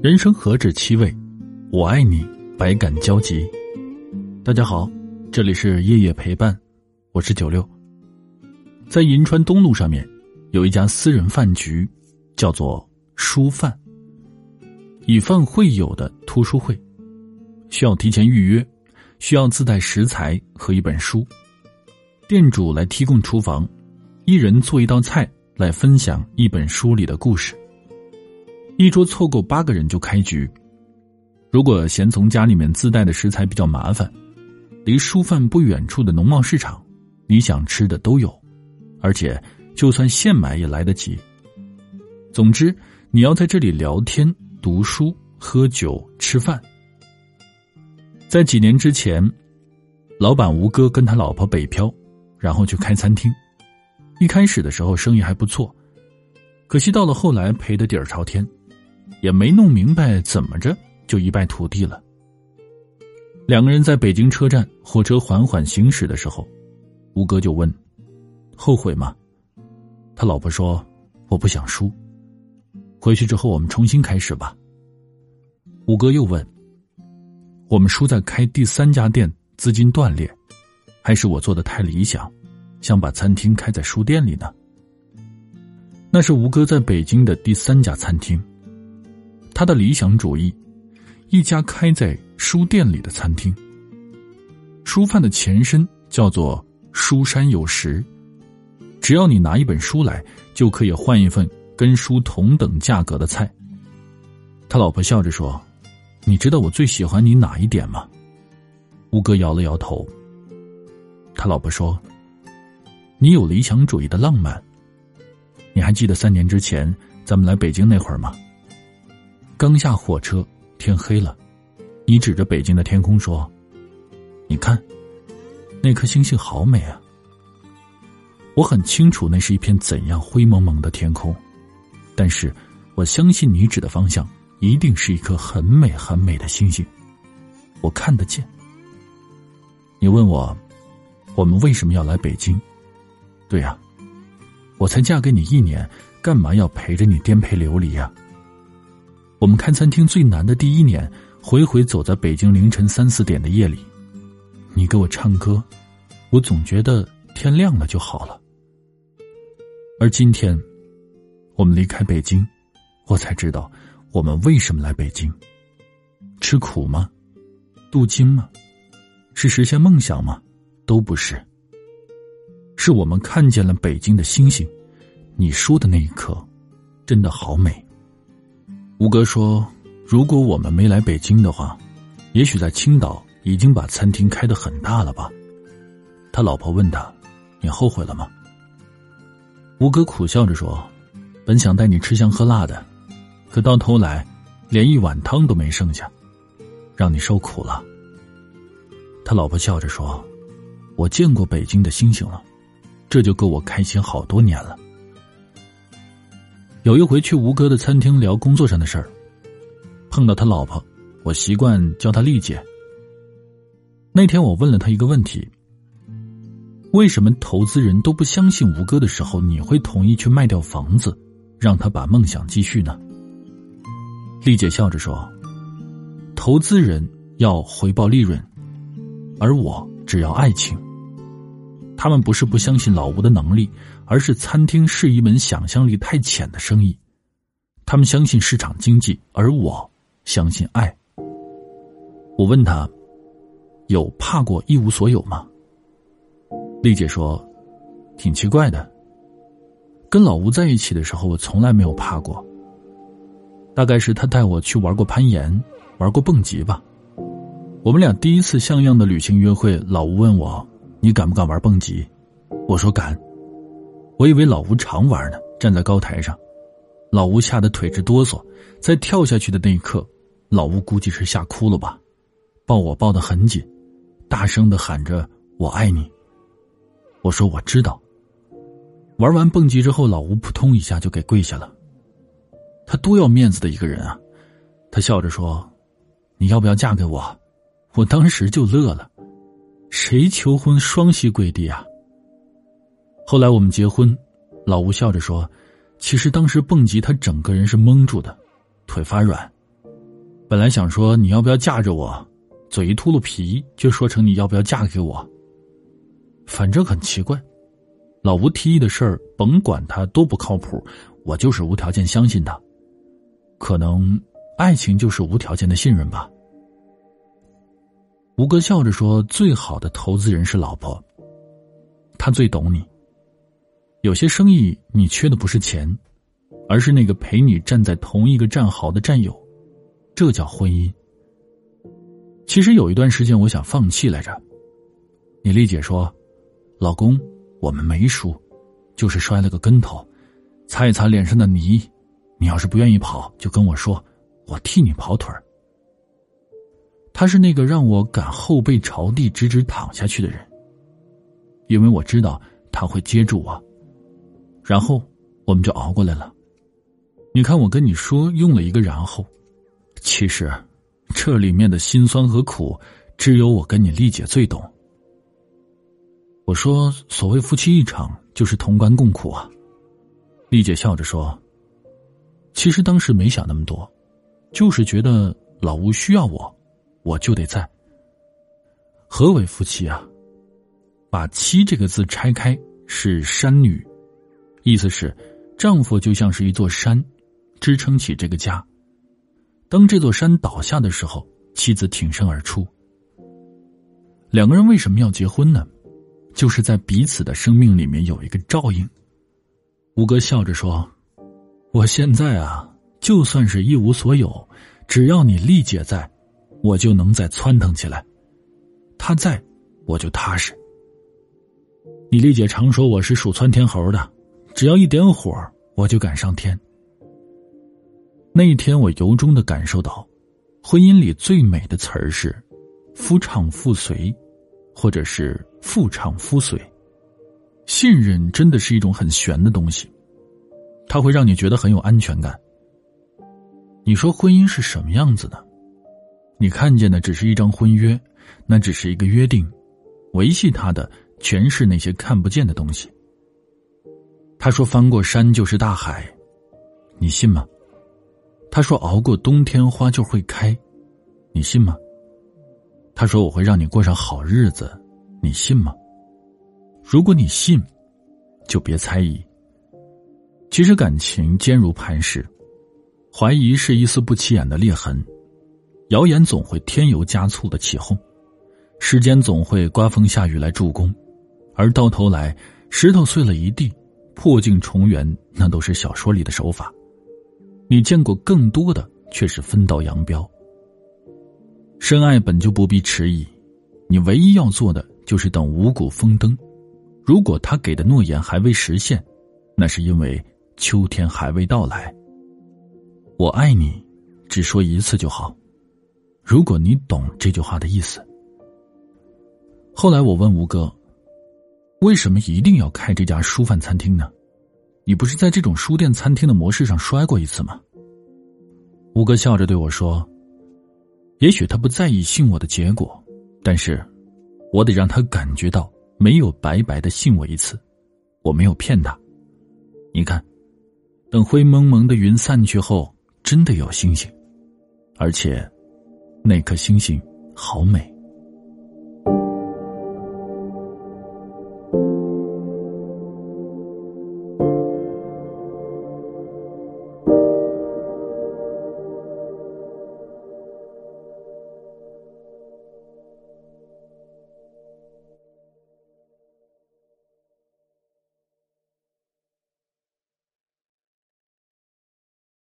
人生何止七味，我爱你，百感交集。大家好，这里是夜夜陪伴，我是九六。在银川东路上面，有一家私人饭局，叫做书饭。以饭会友的图书会，需要提前预约，需要自带食材和一本书。店主来提供厨房，一人做一道菜来分享一本书里的故事。一桌凑够八个人就开局。如果嫌从家里面自带的食材比较麻烦，离书饭不远处的农贸市场，你想吃的都有，而且就算现买也来得及。总之，你要在这里聊天、读书、喝酒、吃饭。在几年之前，老板吴哥跟他老婆北漂，然后去开餐厅。一开始的时候生意还不错，可惜到了后来赔得底儿朝天。也没弄明白怎么着就一败涂地了。两个人在北京车站，火车缓缓行驶的时候，吴哥就问：“后悔吗？”他老婆说：“我不想输，回去之后我们重新开始吧。”吴哥又问：“我们输在开第三家店资金断裂，还是我做的太理想，想把餐厅开在书店里呢？”那是吴哥在北京的第三家餐厅。他的理想主义，一家开在书店里的餐厅。书贩的前身叫做书山有食，只要你拿一本书来，就可以换一份跟书同等价格的菜。他老婆笑着说：“你知道我最喜欢你哪一点吗？”吴哥摇了摇头。他老婆说：“你有理想主义的浪漫。你还记得三年之前咱们来北京那会儿吗？”刚下火车，天黑了，你指着北京的天空说：“你看，那颗星星好美啊！”我很清楚那是一片怎样灰蒙蒙的天空，但是我相信你指的方向一定是一颗很美很美的星星，我看得见。你问我，我们为什么要来北京？对呀，我才嫁给你一年，干嘛要陪着你颠沛流离呀？我们开餐厅最难的第一年，回回走在北京凌晨三四点的夜里，你给我唱歌，我总觉得天亮了就好了。而今天，我们离开北京，我才知道我们为什么来北京。吃苦吗？镀金吗？是实现梦想吗？都不是。是我们看见了北京的星星，你说的那一刻，真的好美。吴哥说：“如果我们没来北京的话，也许在青岛已经把餐厅开得很大了吧。”他老婆问他：“你后悔了吗？”吴哥苦笑着说：“本想带你吃香喝辣的，可到头来连一碗汤都没剩下，让你受苦了。”他老婆笑着说：“我见过北京的星星了，这就够我开心好多年了。”有一回去吴哥的餐厅聊工作上的事儿，碰到他老婆，我习惯叫她丽姐。那天我问了他一个问题：为什么投资人都不相信吴哥的时候，你会同意去卖掉房子，让他把梦想继续呢？丽姐笑着说：“投资人要回报利润，而我只要爱情。”他们不是不相信老吴的能力，而是餐厅是一门想象力太浅的生意。他们相信市场经济，而我相信爱。我问他，有怕过一无所有吗？丽姐说，挺奇怪的。跟老吴在一起的时候，我从来没有怕过。大概是他带我去玩过攀岩，玩过蹦极吧。我们俩第一次像样的旅行约会，老吴问我。你敢不敢玩蹦极？我说敢。我以为老吴常玩呢，站在高台上，老吴吓得腿直哆嗦。在跳下去的那一刻，老吴估计是吓哭了吧，抱我抱得很紧，大声的喊着“我爱你”。我说我知道。玩完蹦极之后，老吴扑通一下就给跪下了。他多要面子的一个人啊！他笑着说：“你要不要嫁给我？”我当时就乐了。谁求婚双膝跪地啊？后来我们结婚，老吴笑着说：“其实当时蹦极，他整个人是蒙住的，腿发软，本来想说你要不要嫁着我，嘴一秃噜皮就说成你要不要嫁给我。反正很奇怪，老吴提议的事儿，甭管他多不靠谱，我就是无条件相信他。可能爱情就是无条件的信任吧。吴哥笑着说：“最好的投资人是老婆，他最懂你。有些生意你缺的不是钱，而是那个陪你站在同一个战壕的战友，这叫婚姻。其实有一段时间我想放弃来着，你丽姐说。”老公，我们没输，就是摔了个跟头，擦一擦脸上的泥。你要是不愿意跑，就跟我说，我替你跑腿儿。他是那个让我敢后背朝地直直躺下去的人，因为我知道他会接住我，然后我们就熬过来了。你看，我跟你说用了一个然后，其实这里面的辛酸和苦，只有我跟你丽姐最懂。我说：“所谓夫妻一场，就是同甘共苦啊。”丽姐笑着说：“其实当时没想那么多，就是觉得老吴需要我，我就得在。何为夫妻啊？把‘妻’这个字拆开是山女，意思是丈夫就像是一座山，支撑起这个家。当这座山倒下的时候，妻子挺身而出。两个人为什么要结婚呢？”就是在彼此的生命里面有一个照应。吴哥笑着说：“我现在啊，就算是一无所有，只要你丽姐在，我就能再窜腾起来。他在，我就踏实。你丽姐常说我是属窜天猴的，只要一点火，我就敢上天。那一天，我由衷的感受到，婚姻里最美的词儿是‘夫唱妇随’，或者是。”妇唱夫随，信任真的是一种很玄的东西，它会让你觉得很有安全感。你说婚姻是什么样子的？你看见的只是一张婚约，那只是一个约定，维系它的全是那些看不见的东西。他说翻过山就是大海，你信吗？他说熬过冬天花就会开，你信吗？他说我会让你过上好日子。你信吗？如果你信，就别猜疑。其实感情坚如磐石，怀疑是一丝不起眼的裂痕，谣言总会添油加醋的起哄，时间总会刮风下雨来助攻，而到头来石头碎了一地，破镜重圆，那都是小说里的手法。你见过更多的却是分道扬镳。深爱本就不必迟疑，你唯一要做的。就是等五谷丰登，如果他给的诺言还未实现，那是因为秋天还未到来。我爱你，只说一次就好。如果你懂这句话的意思。后来我问吴哥，为什么一定要开这家书饭餐厅呢？你不是在这种书店餐厅的模式上摔过一次吗？吴哥笑着对我说：“也许他不在意信我的结果，但是。”我得让他感觉到没有白白的信我一次，我没有骗他。你看，等灰蒙蒙的云散去后，真的有星星，而且那颗星星好美。